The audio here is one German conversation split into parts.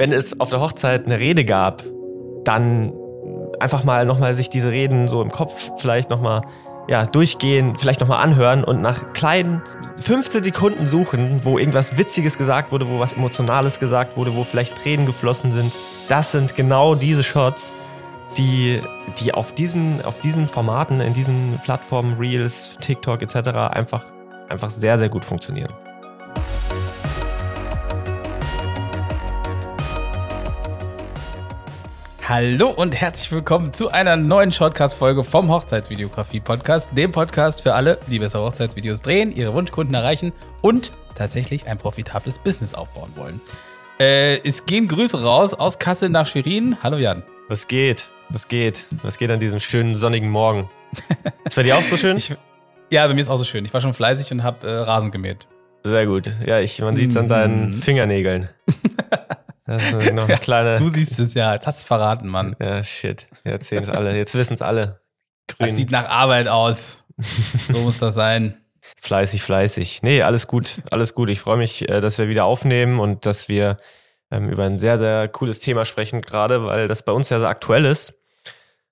wenn es auf der Hochzeit eine Rede gab, dann einfach mal nochmal sich diese Reden so im Kopf vielleicht nochmal ja, durchgehen, vielleicht nochmal anhören und nach kleinen 15 Sekunden suchen, wo irgendwas Witziges gesagt wurde, wo was Emotionales gesagt wurde, wo vielleicht Tränen geflossen sind. Das sind genau diese Shots, die, die auf, diesen, auf diesen Formaten, in diesen Plattformen, Reels, TikTok etc. einfach, einfach sehr, sehr gut funktionieren. Hallo und herzlich willkommen zu einer neuen Shortcast-Folge vom Hochzeitsvideografie-Podcast, dem Podcast für alle, die bessere Hochzeitsvideos drehen, ihre Wunschkunden erreichen und tatsächlich ein profitables Business aufbauen wollen. Äh, es gehen Grüße raus aus Kassel nach Schwerin. Hallo Jan. Was geht? Was geht? Was geht an diesem schönen sonnigen Morgen? Ist bei dir auch so schön? Ich, ja, bei mir ist auch so schön. Ich war schon fleißig und habe äh, Rasen gemäht. Sehr gut. Ja, ich, man sieht es an deinen mm. Fingernägeln. Das ist noch eine kleine. du siehst es ja, jetzt hast es verraten, Mann. Ja, shit. Jetzt sehen es alle, jetzt wissen es alle. Grün. Das sieht nach Arbeit aus. So muss das sein. Fleißig, fleißig. Nee, alles gut, alles gut. Ich freue mich, äh, dass wir wieder aufnehmen und dass wir ähm, über ein sehr, sehr cooles Thema sprechen, gerade weil das bei uns ja sehr aktuell ist.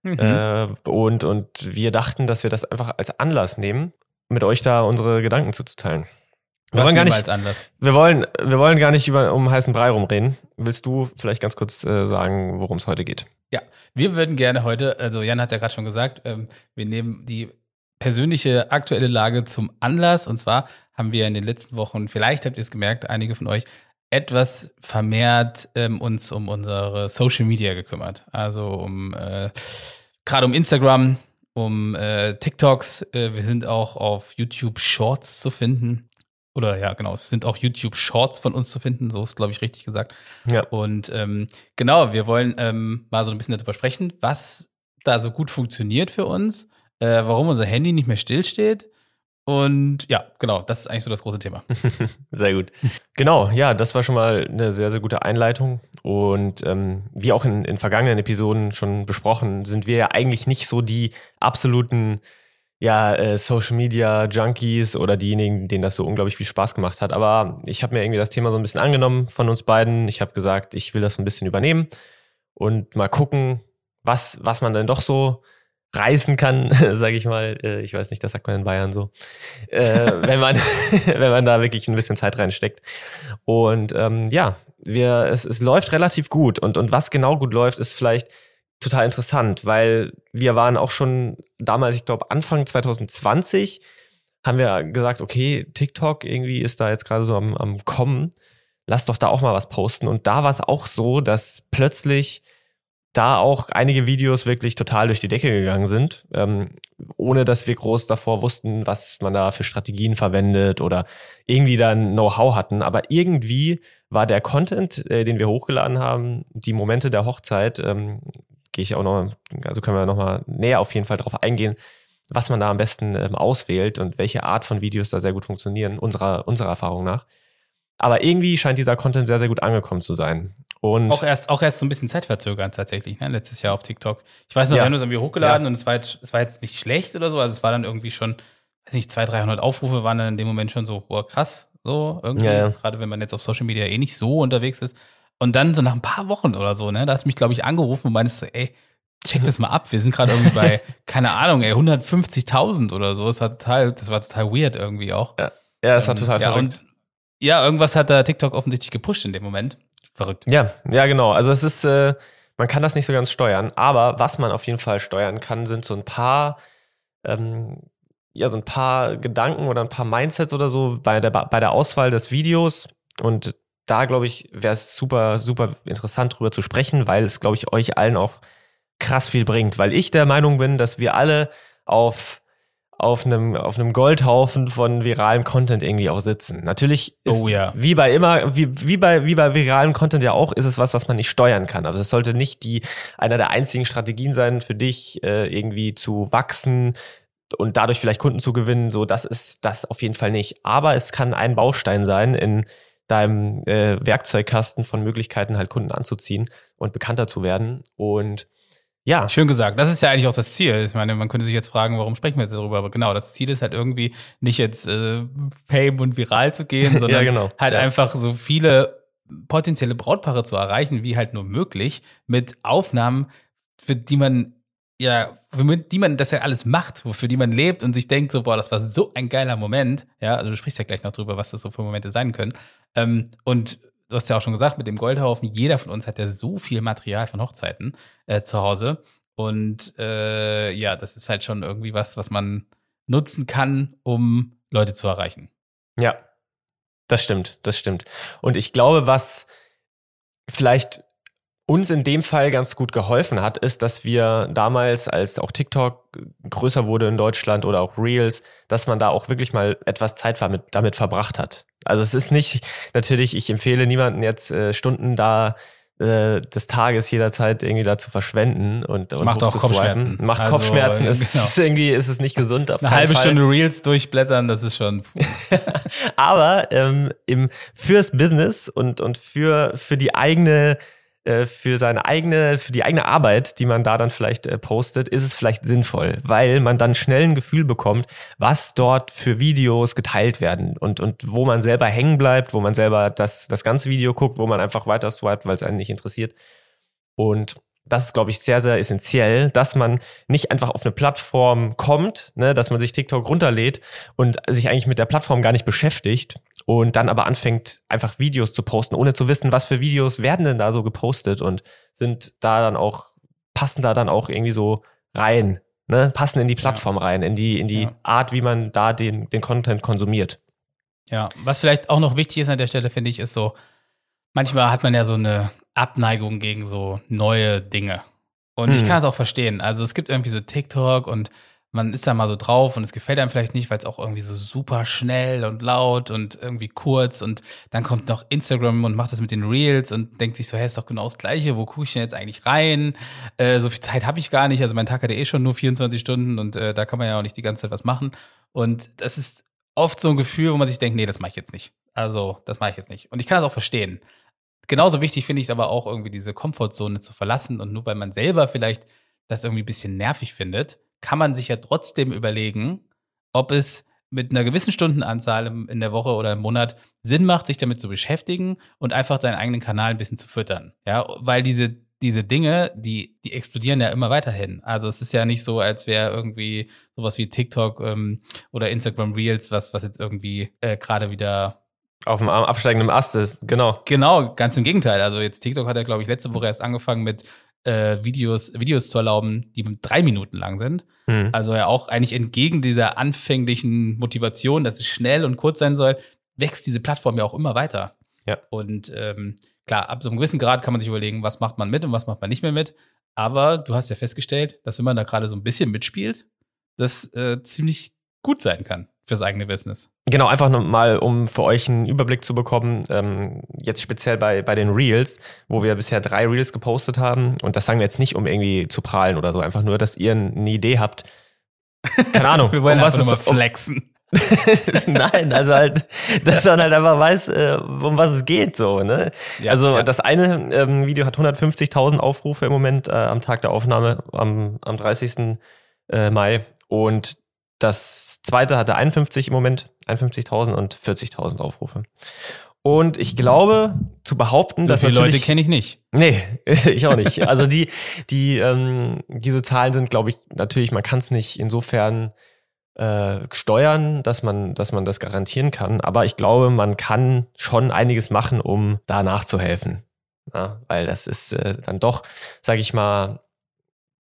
Mhm. Äh, und, und wir dachten, dass wir das einfach als Anlass nehmen, mit euch da unsere Gedanken zuzuteilen. Wir wollen, gar nicht, wir, wollen, wir wollen gar nicht über, um heißen Brei rumreden. Willst du vielleicht ganz kurz äh, sagen, worum es heute geht? Ja, wir würden gerne heute, also Jan hat es ja gerade schon gesagt, ähm, wir nehmen die persönliche aktuelle Lage zum Anlass. Und zwar haben wir in den letzten Wochen, vielleicht habt ihr es gemerkt, einige von euch, etwas vermehrt ähm, uns um unsere Social Media gekümmert. Also um äh, gerade um Instagram, um äh, TikToks. Äh, wir sind auch auf YouTube Shorts zu finden. Oder ja, genau, es sind auch YouTube-Shorts von uns zu finden, so ist, glaube ich, richtig gesagt. Ja. Und ähm, genau, wir wollen ähm, mal so ein bisschen darüber sprechen, was da so gut funktioniert für uns, äh, warum unser Handy nicht mehr stillsteht. Und ja, genau, das ist eigentlich so das große Thema. sehr gut. Genau, ja, das war schon mal eine sehr, sehr gute Einleitung. Und ähm, wie auch in, in vergangenen Episoden schon besprochen, sind wir ja eigentlich nicht so die absoluten ja, äh, Social Media Junkies oder diejenigen, denen das so unglaublich viel Spaß gemacht hat. Aber ich habe mir irgendwie das Thema so ein bisschen angenommen von uns beiden. Ich habe gesagt, ich will das so ein bisschen übernehmen und mal gucken, was, was man denn doch so reißen kann, sage ich mal. Äh, ich weiß nicht, das sagt man in Bayern so. Äh, wenn, man, wenn man da wirklich ein bisschen Zeit reinsteckt. Und ähm, ja, wir, es, es läuft relativ gut. Und, und was genau gut läuft, ist vielleicht total interessant, weil wir waren auch schon damals, ich glaube Anfang 2020, haben wir gesagt, okay, TikTok irgendwie ist da jetzt gerade so am, am Kommen. Lass doch da auch mal was posten. Und da war es auch so, dass plötzlich da auch einige Videos wirklich total durch die Decke gegangen sind, ähm, ohne dass wir groß davor wussten, was man da für Strategien verwendet oder irgendwie dann Know-how hatten. Aber irgendwie war der Content, äh, den wir hochgeladen haben, die Momente der Hochzeit, ähm, gehe ich auch noch, also können wir noch mal näher auf jeden Fall darauf eingehen, was man da am besten ähm, auswählt und welche Art von Videos da sehr gut funktionieren, unserer, unserer Erfahrung nach. Aber irgendwie scheint dieser Content sehr, sehr gut angekommen zu sein. Und auch erst, auch erst so ein bisschen zeitverzögert tatsächlich, ne? letztes Jahr auf TikTok. Ich weiß noch, ja. wir haben das irgendwie hochgeladen ja. und es war, jetzt, es war jetzt nicht schlecht oder so. Also es war dann irgendwie schon, weiß nicht, 200, 300 Aufrufe waren dann in dem Moment schon so, boah, krass, so irgendwie. Ja, Gerade wenn man jetzt auf Social Media eh nicht so unterwegs ist. Und dann so nach ein paar Wochen oder so, ne, da hast du mich, glaube ich, angerufen und meinst so, ey, check das mal ab. Wir sind gerade irgendwie bei, keine Ahnung, ey, 150.000 oder so. Das war total, das war total weird irgendwie auch. Ja, ja das war ähm, total ja, verrückt. Und ja, irgendwas hat da TikTok offensichtlich gepusht in dem Moment. Verrückt. Ja, ja, genau. Also es ist, äh, man kann das nicht so ganz steuern, aber was man auf jeden Fall steuern kann, sind so ein paar, ähm, ja, so ein paar Gedanken oder ein paar Mindsets oder so bei der, bei der Auswahl des Videos. Und da, glaube ich, wäre es super, super interessant drüber zu sprechen, weil es, glaube ich, euch allen auch krass viel bringt. Weil ich der Meinung bin, dass wir alle auf, auf einem, auf einem Goldhaufen von viralem Content irgendwie auch sitzen. Natürlich ist, oh, ja. wie bei immer, wie, wie bei, wie bei viralem Content ja auch, ist es was, was man nicht steuern kann. Also es sollte nicht die, einer der einzigen Strategien sein, für dich äh, irgendwie zu wachsen, und dadurch vielleicht Kunden zu gewinnen, so das ist das auf jeden Fall nicht. Aber es kann ein Baustein sein in deinem äh, Werkzeugkasten von Möglichkeiten, halt Kunden anzuziehen und bekannter zu werden. Und ja. Schön gesagt. Das ist ja eigentlich auch das Ziel. Ich meine, man könnte sich jetzt fragen, warum sprechen wir jetzt darüber? Aber genau, das Ziel ist halt irgendwie nicht jetzt äh, Fame und viral zu gehen, sondern ja, genau. halt ja. einfach so viele potenzielle Brautpaare zu erreichen, wie halt nur möglich, mit Aufnahmen, für die man ja, für die man das ja alles macht, für die man lebt und sich denkt, so, boah, das war so ein geiler Moment. Ja, also du sprichst ja gleich noch drüber, was das so für Momente sein können. Ähm, und du hast ja auch schon gesagt, mit dem Goldhaufen, jeder von uns hat ja so viel Material von Hochzeiten äh, zu Hause. Und äh, ja, das ist halt schon irgendwie was, was man nutzen kann, um Leute zu erreichen. Ja, das stimmt, das stimmt. Und ich glaube, was vielleicht uns in dem Fall ganz gut geholfen hat, ist, dass wir damals, als auch TikTok größer wurde in Deutschland oder auch Reels, dass man da auch wirklich mal etwas Zeit damit, verbracht hat. Also es ist nicht, natürlich, ich empfehle niemanden jetzt äh, Stunden da äh, des Tages jederzeit irgendwie da zu verschwenden und, und macht auch Kopfschmerzen. Macht also, Kopfschmerzen, genau. ist, ist, irgendwie ist es nicht gesund. Eine halbe Fall. Stunde Reels durchblättern, das ist schon. Aber ähm, im, fürs Business und, und für, für die eigene für seine eigene, für die eigene Arbeit, die man da dann vielleicht äh, postet, ist es vielleicht sinnvoll, weil man dann schnell ein Gefühl bekommt, was dort für Videos geteilt werden und, und wo man selber hängen bleibt, wo man selber das, das ganze Video guckt, wo man einfach weiter swipet, weil es einen nicht interessiert. Und das ist, glaube ich, sehr, sehr essentiell, dass man nicht einfach auf eine Plattform kommt, ne, dass man sich TikTok runterlädt und sich eigentlich mit der Plattform gar nicht beschäftigt und dann aber anfängt, einfach Videos zu posten, ohne zu wissen, was für Videos werden denn da so gepostet und sind da dann auch, passen da dann auch irgendwie so rein, ne, passen in die Plattform ja. rein, in die, in die ja. Art, wie man da den, den Content konsumiert. Ja, was vielleicht auch noch wichtig ist an der Stelle, finde ich, ist so, manchmal hat man ja so eine Abneigung gegen so neue Dinge. Und hm. ich kann es auch verstehen. Also es gibt irgendwie so TikTok und man ist da mal so drauf und es gefällt einem vielleicht nicht, weil es auch irgendwie so super schnell und laut und irgendwie kurz und dann kommt noch Instagram und macht das mit den Reels und denkt sich so, hey, ist doch genau das Gleiche, wo gucke ich denn jetzt eigentlich rein? Äh, so viel Zeit habe ich gar nicht, also mein Tag hat ja eh schon nur 24 Stunden und äh, da kann man ja auch nicht die ganze Zeit was machen und das ist oft so ein Gefühl, wo man sich denkt, nee, das mache ich jetzt nicht. Also, das mache ich jetzt nicht. Und ich kann das auch verstehen genauso wichtig finde ich es aber auch irgendwie diese Komfortzone zu verlassen und nur weil man selber vielleicht das irgendwie ein bisschen nervig findet, kann man sich ja trotzdem überlegen, ob es mit einer gewissen Stundenanzahl in der Woche oder im Monat Sinn macht, sich damit zu beschäftigen und einfach seinen eigenen Kanal ein bisschen zu füttern. Ja, weil diese, diese Dinge, die, die explodieren ja immer weiterhin. Also es ist ja nicht so, als wäre irgendwie sowas wie TikTok ähm, oder Instagram Reels, was, was jetzt irgendwie äh, gerade wieder auf dem absteigenden Ast ist, genau. Genau, ganz im Gegenteil. Also jetzt TikTok hat ja, glaube ich, letzte Woche erst angefangen mit äh, Videos, Videos zu erlauben, die drei Minuten lang sind. Mhm. Also ja auch eigentlich entgegen dieser anfänglichen Motivation, dass es schnell und kurz sein soll, wächst diese Plattform ja auch immer weiter. Ja. Und ähm, klar, ab so einem gewissen Grad kann man sich überlegen, was macht man mit und was macht man nicht mehr mit. Aber du hast ja festgestellt, dass wenn man da gerade so ein bisschen mitspielt, das äh, ziemlich gut sein kann fürs eigene Business. Genau, einfach mal, um für euch einen Überblick zu bekommen, ähm, jetzt speziell bei, bei den Reels, wo wir bisher drei Reels gepostet haben. Und das sagen wir jetzt nicht, um irgendwie zu prahlen oder so, einfach nur, dass ihr eine Idee habt. Keine Ahnung. wir wollen um was mal flexen. Nein, also halt, dass man halt einfach weiß, äh, um was es geht, so, ne? Ja, also ja. das eine ähm, Video hat 150.000 Aufrufe im Moment äh, am Tag der Aufnahme, am, am 30. Äh, Mai. Und das zweite hatte 51 im Moment, 51.000 und 40.000 Aufrufe. Und ich glaube, zu behaupten, so dass. viele Leute kenne ich nicht. Nee, ich auch nicht. Also die, die, ähm, diese Zahlen sind, glaube ich, natürlich, man kann es nicht insofern äh, steuern, dass man, dass man das garantieren kann. Aber ich glaube, man kann schon einiges machen, um da nachzuhelfen. Ja, weil das ist äh, dann doch, sage ich mal,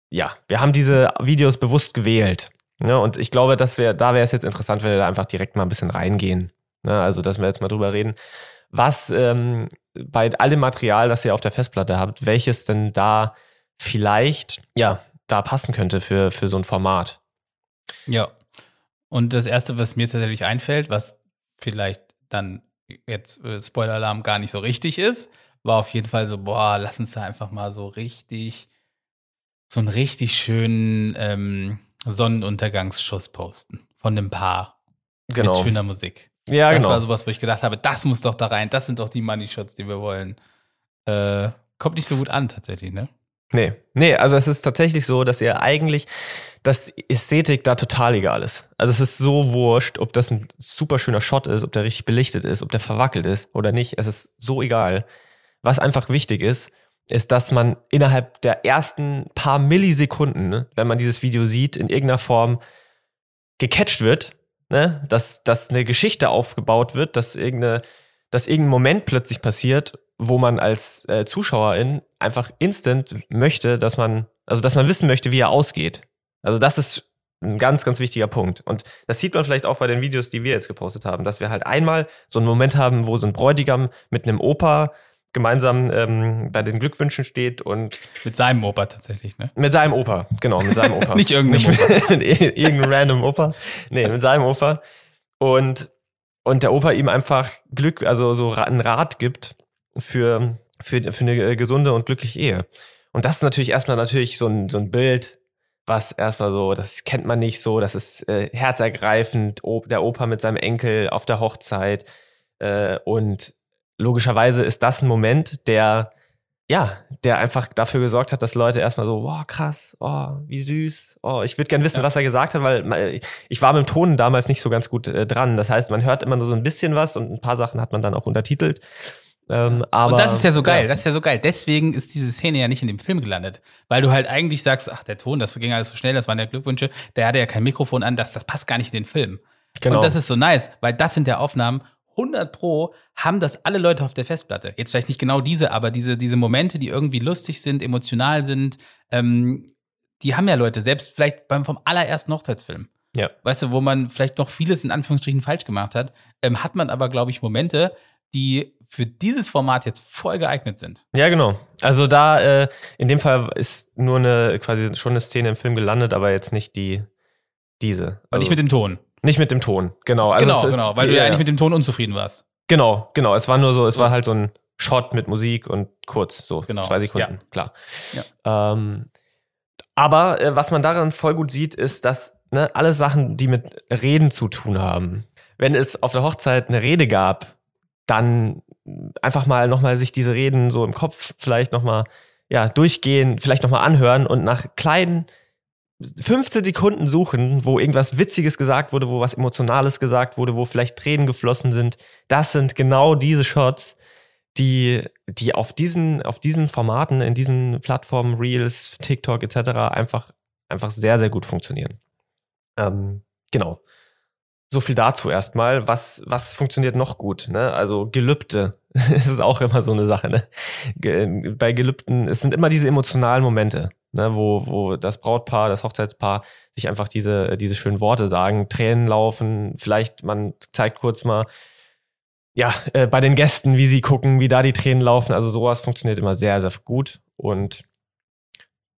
ja, wir haben diese Videos bewusst gewählt. Ja, und ich glaube, dass wir, da wäre es jetzt interessant, wenn wir da einfach direkt mal ein bisschen reingehen. Ja, also, dass wir jetzt mal drüber reden, was ähm, bei all dem Material, das ihr auf der Festplatte habt, welches denn da vielleicht, ja, da passen könnte für, für so ein Format. Ja. Und das Erste, was mir tatsächlich einfällt, was vielleicht dann jetzt äh, Spoiler-Alarm gar nicht so richtig ist, war auf jeden Fall so, boah, lass uns da einfach mal so richtig, so einen richtig schönen ähm, Sonnenuntergangsschuss posten von einem Paar. Genau. Mit schöner Musik. Ja, das genau. war sowas, wo ich gedacht habe, das muss doch da rein, das sind doch die Money Shots, die wir wollen. Äh, kommt nicht so gut an, tatsächlich, ne? Nee, nee, also es ist tatsächlich so, dass ihr eigentlich, dass Ästhetik da total egal ist. Also es ist so wurscht, ob das ein super schöner Shot ist, ob der richtig belichtet ist, ob der verwackelt ist oder nicht. Es ist so egal. Was einfach wichtig ist, ist, dass man innerhalb der ersten paar Millisekunden, ne, wenn man dieses Video sieht, in irgendeiner Form gecatcht wird, ne, dass, dass eine Geschichte aufgebaut wird, dass irgendeine, dass irgendein Moment plötzlich passiert, wo man als äh, Zuschauerin einfach instant möchte, dass man, also dass man wissen möchte, wie er ausgeht. Also das ist ein ganz, ganz wichtiger Punkt. Und das sieht man vielleicht auch bei den Videos, die wir jetzt gepostet haben, dass wir halt einmal so einen Moment haben, wo so ein Bräutigam mit einem Opa gemeinsam ähm, bei den Glückwünschen steht und mit seinem Opa tatsächlich, ne? Mit seinem Opa, genau, mit seinem Opa. Nicht irgendeinem Opa. irgendeinem random Opa. Nee, mit seinem Opa. Und, und der Opa ihm einfach Glück, also so einen Rat gibt für, für, für eine gesunde und glückliche Ehe. Und das ist natürlich erstmal natürlich so ein, so ein Bild, was erstmal so, das kennt man nicht so, das ist äh, herzergreifend, der Opa mit seinem Enkel auf der Hochzeit. Äh, und logischerweise ist das ein Moment, der, ja, der einfach dafür gesorgt hat, dass Leute erstmal so, wow, krass, oh, wie süß, oh, ich würde gern wissen, ja. was er gesagt hat, weil ich war mit dem Ton damals nicht so ganz gut äh, dran. Das heißt, man hört immer nur so ein bisschen was und ein paar Sachen hat man dann auch untertitelt. Ähm, aber, und das ist ja so geil, ja. das ist ja so geil. Deswegen ist diese Szene ja nicht in dem Film gelandet. Weil du halt eigentlich sagst, ach, der Ton, das ging alles so schnell, das waren ja Glückwünsche, der hatte ja kein Mikrofon an, das, das passt gar nicht in den Film. Genau. Und das ist so nice, weil das sind ja Aufnahmen, 100 Pro haben das alle Leute auf der Festplatte. Jetzt vielleicht nicht genau diese, aber diese, diese Momente, die irgendwie lustig sind, emotional sind, ähm, die haben ja Leute, selbst vielleicht beim vom allerersten Hochzeitsfilm. Ja. Weißt du, wo man vielleicht noch vieles in Anführungsstrichen falsch gemacht hat, ähm, hat man aber, glaube ich, Momente, die für dieses Format jetzt voll geeignet sind. Ja, genau. Also da, äh, in dem Fall ist nur eine, quasi schon eine Szene im Film gelandet, aber jetzt nicht die, diese. Also, Aber nicht mit dem Ton. Nicht mit dem Ton, genau. Also genau, genau, weil du ja eigentlich mit dem Ton unzufrieden warst. Genau, genau. Es war nur so, es war halt so ein Shot mit Musik und kurz, so genau. zwei Sekunden, ja. klar. Ja. Ähm, aber äh, was man daran voll gut sieht, ist, dass ne, alle Sachen, die mit Reden zu tun haben, wenn es auf der Hochzeit eine Rede gab, dann einfach mal nochmal sich diese Reden so im Kopf vielleicht nochmal ja, durchgehen, vielleicht nochmal anhören und nach kleinen 15 Sekunden suchen, wo irgendwas Witziges gesagt wurde, wo was Emotionales gesagt wurde, wo vielleicht Tränen geflossen sind. Das sind genau diese Shots, die, die auf diesen, auf diesen Formaten, in diesen Plattformen, Reels, TikTok etc. einfach, einfach sehr, sehr gut funktionieren. Ähm, genau. So viel dazu erstmal. Was, was funktioniert noch gut? Ne? Also Gelübde ist auch immer so eine Sache. Ne? Bei Gelübden, es sind immer diese emotionalen Momente ne, wo, wo das Brautpaar, das Hochzeitspaar sich einfach diese, diese schönen Worte sagen, Tränen laufen, vielleicht man zeigt kurz mal, ja, äh, bei den Gästen, wie sie gucken, wie da die Tränen laufen. Also sowas funktioniert immer sehr, sehr gut. Und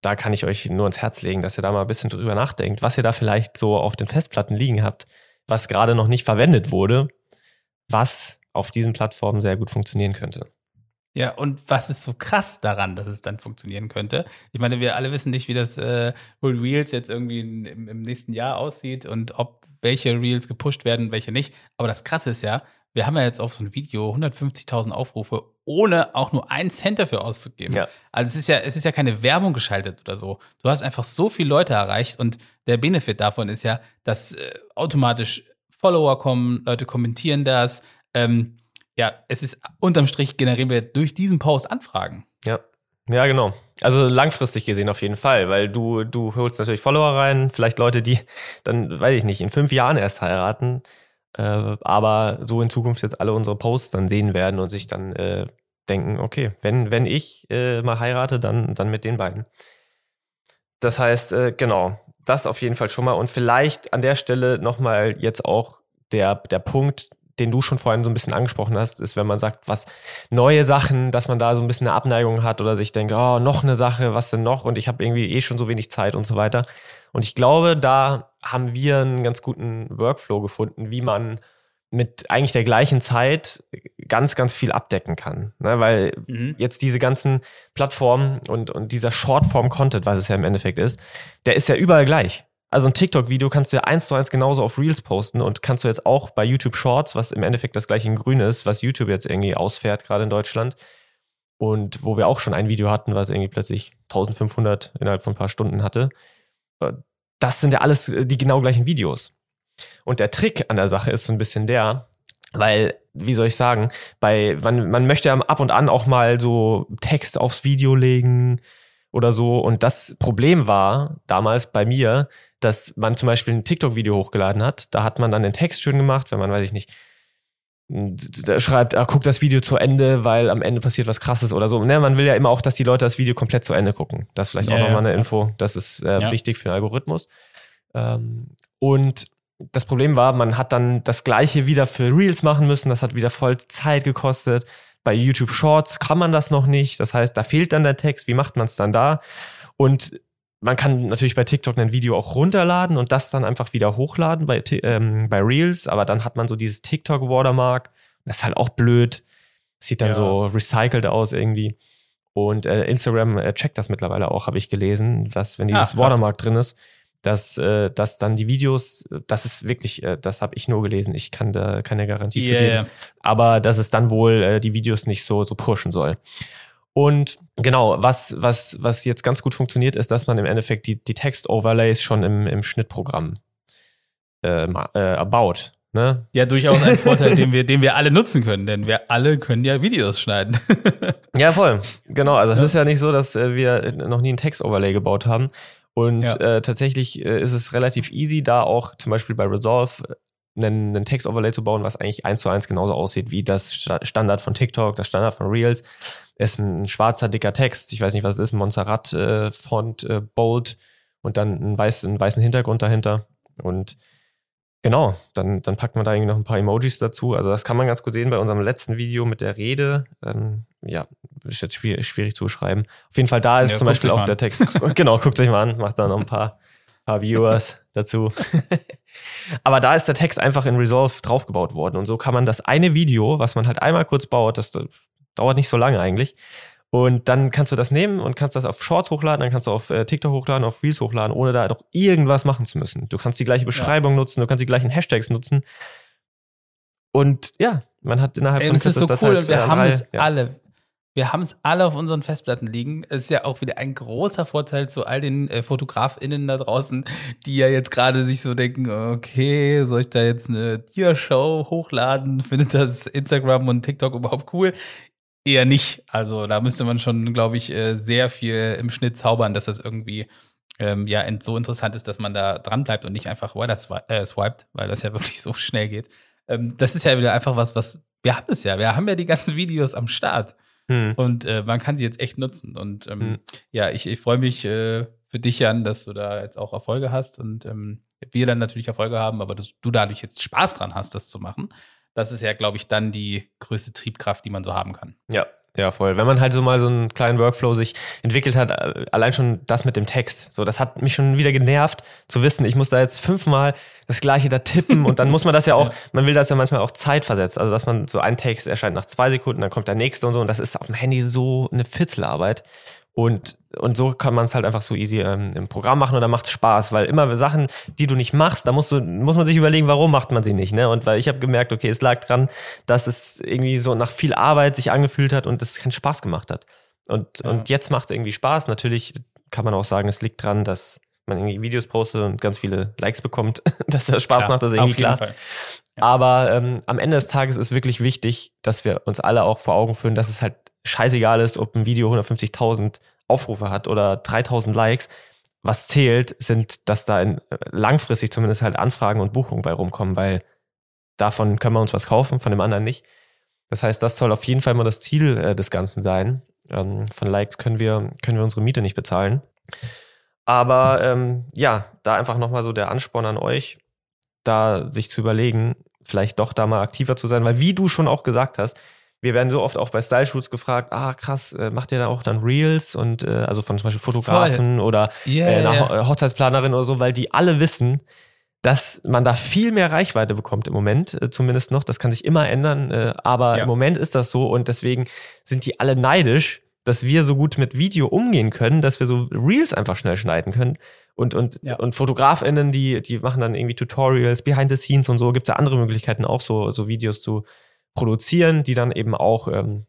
da kann ich euch nur ins Herz legen, dass ihr da mal ein bisschen drüber nachdenkt, was ihr da vielleicht so auf den Festplatten liegen habt, was gerade noch nicht verwendet wurde, was auf diesen Plattformen sehr gut funktionieren könnte. Ja, und was ist so krass daran, dass es dann funktionieren könnte? Ich meine, wir alle wissen nicht, wie das äh, Reels jetzt irgendwie im, im, nächsten Jahr aussieht und ob welche Reels gepusht werden, welche nicht. Aber das Krasse ist ja, wir haben ja jetzt auf so ein Video 150.000 Aufrufe, ohne auch nur einen Cent dafür auszugeben. Ja. Also es ist ja, es ist ja keine Werbung geschaltet oder so. Du hast einfach so viele Leute erreicht und der Benefit davon ist ja, dass äh, automatisch Follower kommen, Leute kommentieren das. Ähm, ja, es ist unterm Strich generieren wir durch diesen Post Anfragen. Ja. Ja, genau. Also langfristig gesehen auf jeden Fall, weil du, du holst natürlich Follower rein, vielleicht Leute, die dann, weiß ich nicht, in fünf Jahren erst heiraten, äh, aber so in Zukunft jetzt alle unsere Posts dann sehen werden und sich dann äh, denken, okay, wenn, wenn ich äh, mal heirate, dann, dann mit den beiden. Das heißt, äh, genau, das auf jeden Fall schon mal. Und vielleicht an der Stelle nochmal jetzt auch der, der Punkt, den du schon vorhin so ein bisschen angesprochen hast, ist, wenn man sagt, was neue Sachen, dass man da so ein bisschen eine Abneigung hat oder sich denkt, oh, noch eine Sache, was denn noch? Und ich habe irgendwie eh schon so wenig Zeit und so weiter. Und ich glaube, da haben wir einen ganz guten Workflow gefunden, wie man mit eigentlich der gleichen Zeit ganz, ganz viel abdecken kann. Ne? Weil mhm. jetzt diese ganzen Plattformen und, und dieser Shortform-Content, was es ja im Endeffekt ist, der ist ja überall gleich. Also ein TikTok-Video kannst du ja eins zu eins genauso auf Reels posten und kannst du jetzt auch bei YouTube Shorts, was im Endeffekt das gleiche in grün ist, was YouTube jetzt irgendwie ausfährt, gerade in Deutschland, und wo wir auch schon ein Video hatten, was irgendwie plötzlich 1500 innerhalb von ein paar Stunden hatte. Äh, das sind ja alles äh, die genau gleichen Videos. Und der Trick an der Sache ist so ein bisschen der, weil, wie soll ich sagen, bei, man, man möchte ja ab und an auch mal so Text aufs Video legen oder so. Und das Problem war damals bei mir, dass man zum Beispiel ein TikTok-Video hochgeladen hat. Da hat man dann den Text schön gemacht, wenn man, weiß ich nicht, da schreibt, ah, guck das Video zu Ende, weil am Ende passiert was krasses oder so. Ne, man will ja immer auch, dass die Leute das Video komplett zu Ende gucken. Das ist vielleicht ja, auch nochmal eine ja. Info. Das ist äh, ja. wichtig für den Algorithmus. Ähm, und das Problem war, man hat dann das gleiche wieder für Reels machen müssen. Das hat wieder voll Zeit gekostet. Bei YouTube Shorts kann man das noch nicht. Das heißt, da fehlt dann der Text. Wie macht man es dann da? Und man kann natürlich bei TikTok ein Video auch runterladen und das dann einfach wieder hochladen bei, ähm, bei Reels, aber dann hat man so dieses TikTok-Watermark. Das ist halt auch blöd. Sieht dann ja. so recycelt aus irgendwie. Und äh, Instagram äh, checkt das mittlerweile auch, habe ich gelesen, dass wenn dieses Ach, Watermark drin ist, dass, äh, dass dann die Videos, das ist wirklich, äh, das habe ich nur gelesen, ich kann da keine Garantie yeah. für geben, aber dass es dann wohl äh, die Videos nicht so, so pushen soll. Und genau, was, was, was jetzt ganz gut funktioniert, ist, dass man im Endeffekt die, die Text-Overlays schon im, im Schnittprogramm äh, äh, baut. Ne? Ja, durchaus ein Vorteil, den wir, den wir alle nutzen können, denn wir alle können ja Videos schneiden. ja, voll. Genau. Also es ja. ist ja nicht so, dass äh, wir noch nie ein Text-Overlay gebaut haben. Und ja. äh, tatsächlich äh, ist es relativ easy, da auch zum Beispiel bei Resolve einen, einen Text-Overlay zu bauen, was eigentlich eins zu eins genauso aussieht wie das Standard von TikTok, das Standard von Reels. ist ein schwarzer, dicker Text. Ich weiß nicht, was es ist, Montserrat-Font, äh, äh, Bold und dann einen, weiß, einen weißen Hintergrund dahinter. Und Genau, dann, dann packt man da irgendwie noch ein paar Emojis dazu. Also das kann man ganz gut sehen bei unserem letzten Video mit der Rede. Ähm, ja, ist jetzt schwierig, schwierig zu schreiben. Auf jeden Fall da ist ja, zum Beispiel auch der Text. genau, guckt euch mal an, macht da noch ein paar, paar Viewers dazu. Aber da ist der Text einfach in Resolve draufgebaut worden. Und so kann man das eine Video, was man halt einmal kurz baut, das dauert nicht so lange eigentlich, und dann kannst du das nehmen und kannst das auf Shorts hochladen, dann kannst du auf äh, TikTok hochladen, auf Reels hochladen, ohne da doch irgendwas machen zu müssen. Du kannst die gleiche Beschreibung ja. nutzen, du kannst die gleichen Hashtags nutzen. Und ja, man hat innerhalb Ey, von Das ist so cool und wir ja, haben drei, es ja. alle. Wir haben es alle auf unseren Festplatten liegen. Es ist ja auch wieder ein großer Vorteil zu all den äh, FotografInnen da draußen, die ja jetzt gerade sich so denken, okay, soll ich da jetzt eine Tiershow hochladen? Findet das Instagram und TikTok überhaupt cool? Eher nicht. Also da müsste man schon, glaube ich, äh, sehr viel im Schnitt zaubern, dass das irgendwie ähm, ja so interessant ist, dass man da dran bleibt und nicht einfach weiter äh, swiped, weil das ja wirklich so schnell geht. Ähm, das ist ja wieder einfach was, was wir haben es ja. Wir haben ja die ganzen Videos am Start. Hm. Und äh, man kann sie jetzt echt nutzen. Und ähm, hm. ja, ich, ich freue mich äh, für dich, Jan, dass du da jetzt auch Erfolge hast und ähm, wir dann natürlich Erfolge haben, aber dass du dadurch jetzt Spaß dran hast, das zu machen das ist ja, glaube ich, dann die größte Triebkraft, die man so haben kann. Ja, ja, voll. Wenn man halt so mal so einen kleinen Workflow sich entwickelt hat, allein schon das mit dem Text, so, das hat mich schon wieder genervt zu wissen, ich muss da jetzt fünfmal das gleiche da tippen und dann muss man das ja auch, man will das ja manchmal auch zeitversetzt, also dass man so ein Text erscheint nach zwei Sekunden, dann kommt der nächste und so und das ist auf dem Handy so eine Fitzelarbeit. Und, und so kann man es halt einfach so easy ähm, im Programm machen und dann macht Spaß, weil immer Sachen, die du nicht machst, da musst du, muss man sich überlegen, warum macht man sie nicht, ne? Und weil ich habe gemerkt, okay, es lag dran, dass es irgendwie so nach viel Arbeit sich angefühlt hat und es keinen Spaß gemacht hat. Und, ja. und jetzt macht es irgendwie Spaß. Natürlich kann man auch sagen, es liegt dran, dass man irgendwie Videos postet und ganz viele Likes bekommt, dass das Spaß klar, macht, das ist irgendwie klar. Ja. Aber ähm, am Ende des Tages ist wirklich wichtig, dass wir uns alle auch vor Augen führen, dass es halt scheißegal ist, ob ein Video 150.000 Aufrufe hat oder 3000 Likes. Was zählt, sind, dass da in, langfristig zumindest halt Anfragen und Buchungen bei rumkommen, weil davon können wir uns was kaufen, von dem anderen nicht. Das heißt, das soll auf jeden Fall mal das Ziel äh, des Ganzen sein. Ähm, von Likes können wir, können wir unsere Miete nicht bezahlen. Aber ähm, ja, da einfach nochmal so der Ansporn an euch, da sich zu überlegen, vielleicht doch da mal aktiver zu sein, weil wie du schon auch gesagt hast, wir werden so oft auch bei Style Shoots gefragt, ah krass, äh, macht ihr da auch dann Reels und äh, also von zum Beispiel Fotografen Voll. oder yeah, äh, einer yeah. Hochzeitsplanerin oder so, weil die alle wissen, dass man da viel mehr Reichweite bekommt im Moment, äh, zumindest noch. Das kann sich immer ändern, äh, aber ja. im Moment ist das so und deswegen sind die alle neidisch, dass wir so gut mit Video umgehen können, dass wir so Reels einfach schnell schneiden können. Und, und, ja. und FotografInnen, die, die machen dann irgendwie Tutorials, Behind the Scenes und so, gibt es ja andere Möglichkeiten auch, so, so Videos zu, produzieren, die dann eben auch ähm,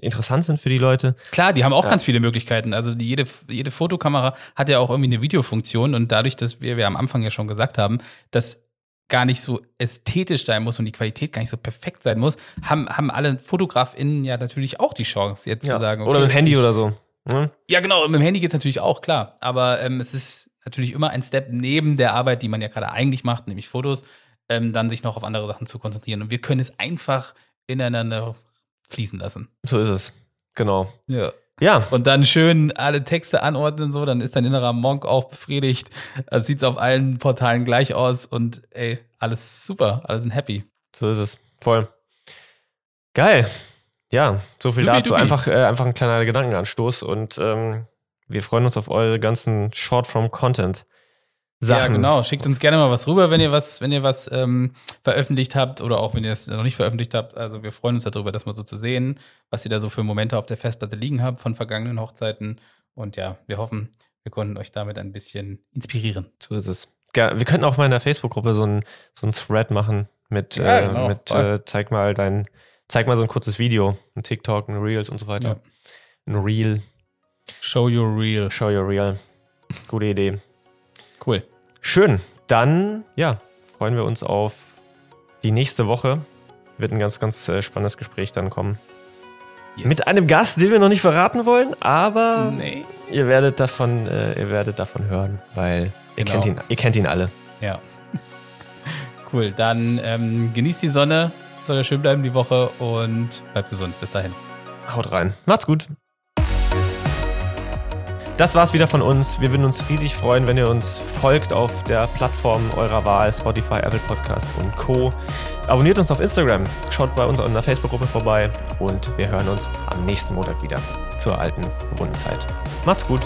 interessant sind für die Leute. Klar, die haben auch Ja. ganz viele Möglichkeiten. Also die, jede, jede Fotokamera hat ja auch irgendwie eine Videofunktion und dadurch, dass wir, wir am Anfang ja schon gesagt haben, dass gar nicht so ästhetisch sein muss und die Qualität gar nicht so perfekt sein muss, haben, haben alle FotografInnen ja natürlich auch die Chance, jetzt zu sagen, oder mit dem Handy oder so. Ne? Ja, genau, mit dem Handy geht's natürlich auch, klar. Aber ähm, es ist natürlich immer ein Step neben der Arbeit, die man ja gerade eigentlich macht, nämlich Fotos, ähm, dann sich noch auf andere Sachen zu konzentrieren. Und wir können es einfach ineinander fließen lassen. So ist es. Genau. Ja. Ja, Und dann schön alle Texte anordnen, so, dann ist dein innerer Monk auch befriedigt. Also sieht's auf allen Portalen gleich aus und ey, alles super, alle sind happy. so ist es. Voll. Geil. Ja, so viel Supi, dazu. dupi. Einfach, äh, einfach ein kleiner Gedankenanstoß und ähm, wir freuen uns auf eure ganzen Short-Form-Content. Sachen. Ja, genau. Schickt uns gerne mal was rüber, wenn ihr was, wenn ihr was ähm, veröffentlicht habt oder auch wenn ihr es noch nicht veröffentlicht habt. Also wir freuen uns darüber, das mal so zu sehen, was ihr da so für Momente auf der Festplatte liegen habt von vergangenen Hochzeiten. Und ja, wir hoffen, wir konnten euch damit ein bisschen inspirieren. So ist es. Ja, wir könnten auch mal in der Facebook-Gruppe so ein, so ein Thread machen mit, Ja, äh, genau, mit voll. äh, zeig mal dein, zeig mal so ein kurzes Video, ein TikTok, ein Reels und so weiter. Ja. Ein Reel, Show your real. show your Reel. Gute Idee. Cool. Schön. Dann, ja, freuen wir uns auf die nächste Woche. Wird ein ganz, ganz äh, spannendes Gespräch dann kommen. Yes. Mit einem Gast, den wir noch nicht verraten wollen, aber Nee. ihr werdet davon, äh, ihr werdet davon hören, weil ihr, Genau. kennt ihn, ihr kennt ihn alle. Ja. Cool. Dann ähm, genießt die Sonne, soll ja schön bleiben die Woche und bleibt gesund. Bis dahin. Haut rein. Macht's gut. Das war's wieder von uns. Wir würden uns riesig freuen, wenn ihr uns folgt auf der Plattform eurer Wahl, Spotify, Apple Podcasts und Co. Abonniert uns auf Instagram, schaut bei uns in der Facebook-Gruppe vorbei und wir hören uns am nächsten Montag wieder zur alten gewohnten Zeit. Macht's gut.